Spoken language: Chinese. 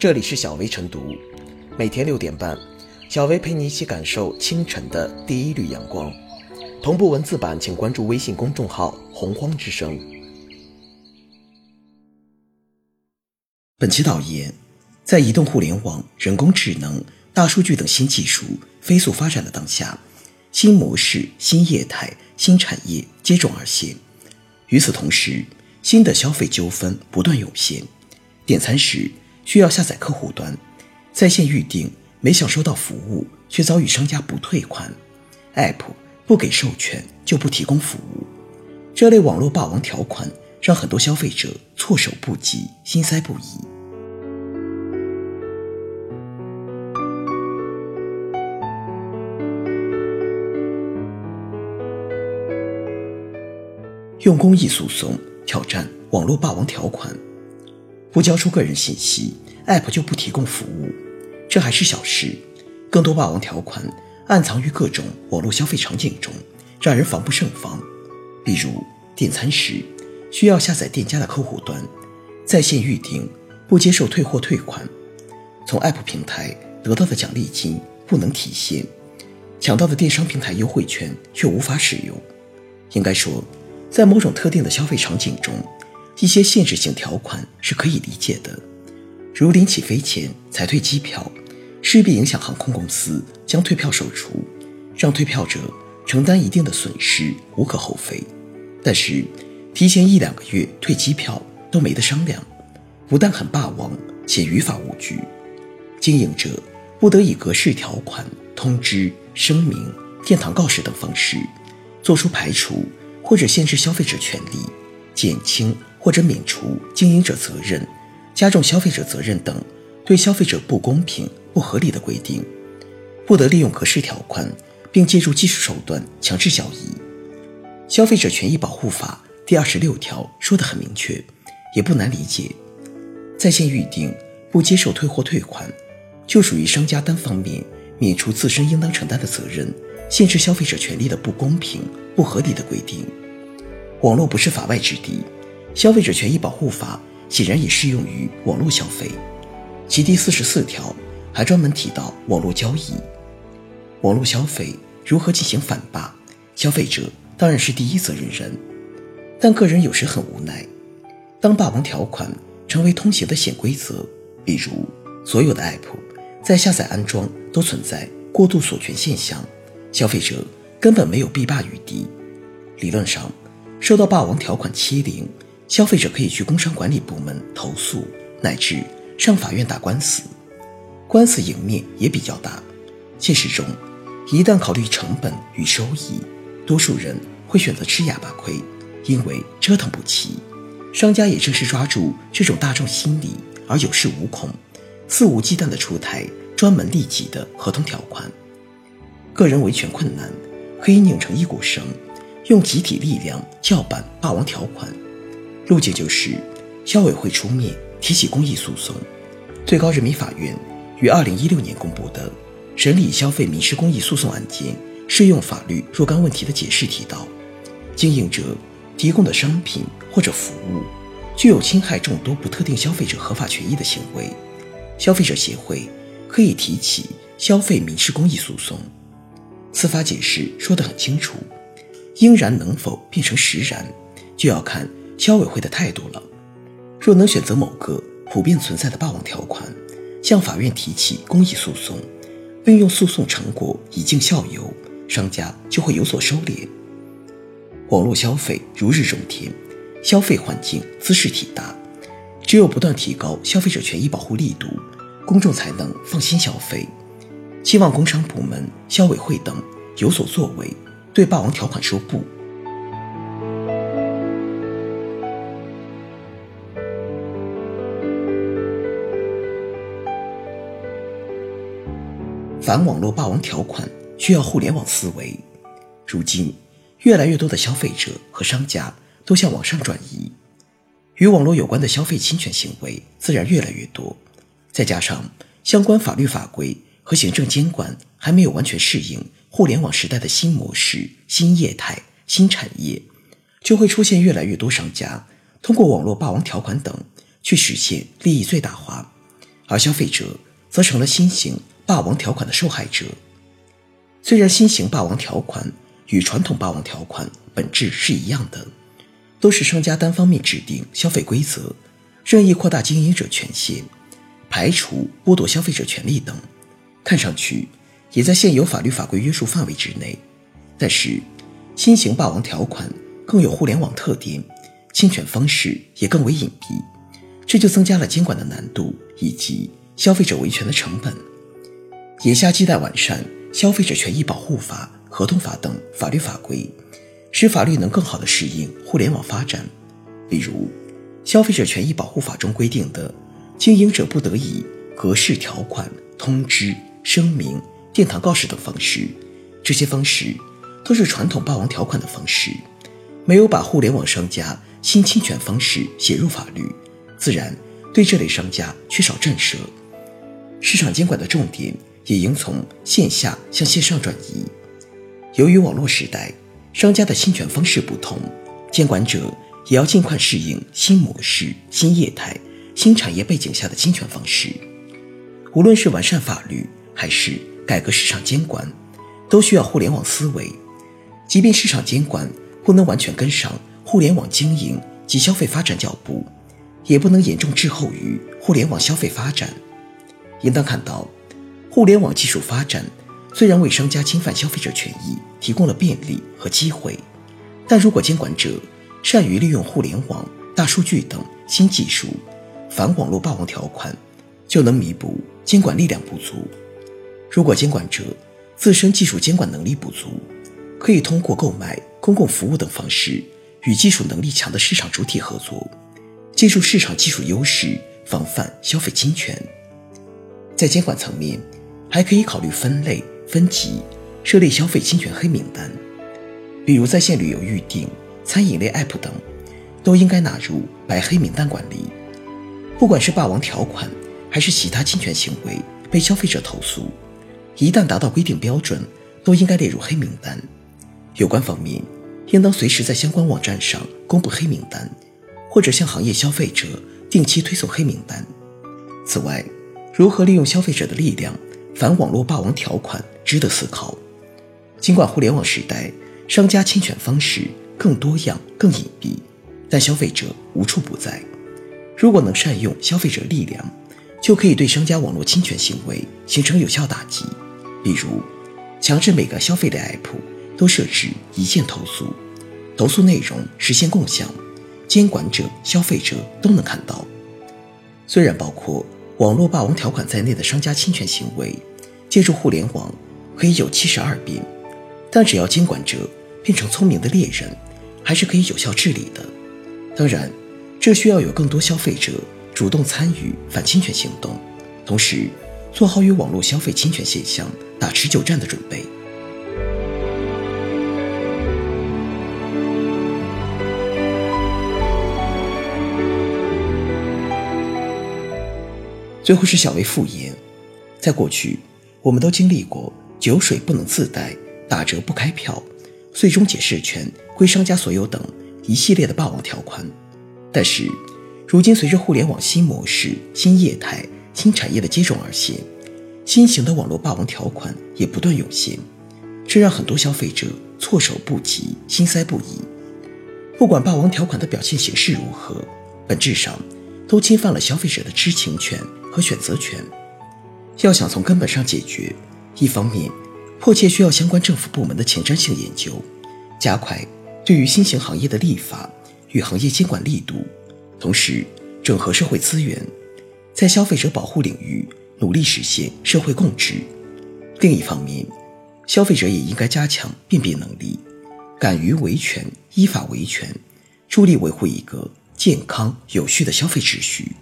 这里是小薇晨读，每天六点半，小薇陪你一起感受清晨的第一缕阳光。同步文字版，请关注微信公众号“洪荒之声”。本期导言：在移动互联网、人工智能、大数据等新技术飞速发展的当下，新模式、新业态、新产业接踵而现。与此同时，新的消费纠纷不断涌现。点餐时需要下载客户端，在线预订没享受到服务，却遭遇商家不退款，App 不给授权就不提供服务。这类网络霸王条款让很多消费者措手不及，心塞不已。用公益诉讼挑战网络霸王条款，不交出个人信息，App 就不提供服务，这还是小事。更多霸王条款暗藏于各种网络消费场景中，让人防不胜防。比如点餐时需要下载店家的客户端，在线预订不接受退货退款，从 App 平台得到的奖励金不能体现，抢到的电商平台优惠券却无法使用。应该说。在某种特定的消费场景中，一些限制性条款是可以理解的，如临起飞前才退机票，势必影响航空公司将退票售出，让退票者承担一定的损失，无可厚非。但是，提前一两个月退机票都没得商量，不但很霸王，且于法无据。经营者不得以格式条款、通知、声明、殿堂告示等方式，做出排除。或者限制消费者权利，减轻或者免除经营者责任，加重消费者责任等对消费者不公平、不合理的规定，不得利用格式条款，并借助技术手段强制交易。消费者权益保护法第二十六条说得很明确，也不难理解。在线预订不接受退货退款，就属于商家单方面免除自身应当承担的责任，限制消费者权利的不公平、不合理的规定。网络不是法外之地，消费者权益保护法显然也适用于网络消费。其第四十四条还专门提到网络交易、网络消费如何进行反霸，消费者当然是第一责任人。但个人有时很无奈，当霸王条款成为通行的潜规则，比如所有的 App 在下载安装都存在过度锁权现象，消费者根本没有避霸余地。理论上。受到霸王条款欺凌，消费者可以去工商管理部门投诉，乃至上法院打官司，官司赢面也比较大。现实中，一旦考虑成本与收益，多数人会选择吃哑巴亏，因为折腾不起。商家也正是抓住这种大众心理而有恃无恐，肆无忌惮地出台专门利己的合同条款。个人维权困难，可以拧成一股绳。用集体力量叫板霸王条款，路径就是消委会出面提起公益诉讼。最高人民法院于二零一六年公布的审理消费民事公益诉讼案件适用法律若干问题的解释提到，经营者提供的商品或者服务具有侵害众多不特定消费者合法权益的行为，消费者协会可以提起消费民事公益诉讼。司法解释说得很清楚。应然能否变成实然，就要看消委会的态度了。若能选择某个普遍存在的霸王条款，向法院提起公益诉讼，并用诉讼成果以儆效尤，商家就会有所收敛。网络消费如日中天，消费环境姿势体大，只有不断提高消费者权益保护力度，公众才能放心消费。希望工商部门、消委会等有所作为。对霸王条款说不。反网络霸王条款需要互联网思维。如今，越来越多的消费者和商家都向网上转移，与网络有关的消费侵权行为自然越来越多。再加上相关法律法规和行政监管还没有完全适应。互联网时代的新模式、新业态、新产业，就会出现越来越多商家通过网络霸王条款等去实现利益最大化，而消费者则成了新型霸王条款的受害者。虽然新型霸王条款与传统霸王条款本质是一样的，都是商家单方面制定消费规则，任意扩大经营者权限，排除剥夺消费者权利等，看上去也在现有法律法规约束范围之内。但是，新型霸王条款更有互联网特点，侵权方式也更为隐蔽，这就增加了监管的难度以及消费者维权的成本。眼下亟待完善消费者权益保护法、合同法等法律法规，使法律能更好地适应互联网发展。比如，消费者权益保护法中规定的，经营者不得以格式条款、通知、声明、殿堂告示等方式，这些方式。都是传统霸王条款的方式，没有把互联网商家新侵权方式写入法律，自然对这类商家缺少震慑。市场监管的重点也应从线下向线上转移。由于网络时代，商家的侵权方式不同，监管者也要尽快适应新模式、新业态、新产业背景下的侵权方式。无论是完善法律，还是改革市场监管，都需要互联网思维。即便市场监管不能完全跟上互联网经营及消费发展脚步，也不能严重滞后于互联网消费发展。应当看到，互联网技术发展虽然为商家侵犯消费者权益提供了便利和机会，但如果监管者善于利用互联网、大数据等新技术，反网络霸王条款就能弥补监管力量不足。如果监管者自身技术监管能力不足，可以通过购买公共服务等方式，与技术能力强的市场主体合作，借助市场技术优势防范消费侵权。在监管层面，还可以考虑分类分级，设立消费侵权黑名单，比如在线旅游预订、餐饮类 App 等，都应该纳入白黑名单管理。不管是霸王条款，还是其他侵权行为被消费者投诉，一旦达到规定标准，都应该列入黑名单。有关方面应当随时在相关网站上公布黑名单，或者向行业消费者定期推送黑名单。此外，如何利用消费者的力量反网络霸王条款，值得思考。尽管互联网时代商家侵权方式更多样、更隐蔽，但消费者无处不在。如果能善用消费者力量，就可以对商家网络侵权行为形成有效打击。比如，强制每个消费类 app。都设置一键投诉，投诉内容实现共享，监管者、消费者都能看到。虽然包括网络霸王条款在内的商家侵权行为，借助互联网可以有七十二变，但只要监管者变成聪明的猎人，还是可以有效治理的。当然，这需要有更多消费者主动参与反侵权行动，同时做好与网络消费侵权现象打持久战的准备。最后是小微复言，在过去，我们都经历过酒水不能自带、打折不开票、最终解释权归商家所有等一系列的霸王条款。但是，如今随着互联网新模式、新业态、新产业的接踵而现，新型的网络霸王条款也不断涌现，这让很多消费者措手不及、心塞不已。不管霸王条款的表现形式如何，本质上都侵犯了消费者的知情权。和选择权，要想从根本上解决，一方面迫切需要相关政府部门的前瞻性研究，加快对于新型行业的立法与行业监管力度，同时整合社会资源，在消费者保护领域努力实现社会共治。另一方面，消费者也应该加强辨别能力，敢于维权、依法维权，助力维护一个健康有序的消费秩序。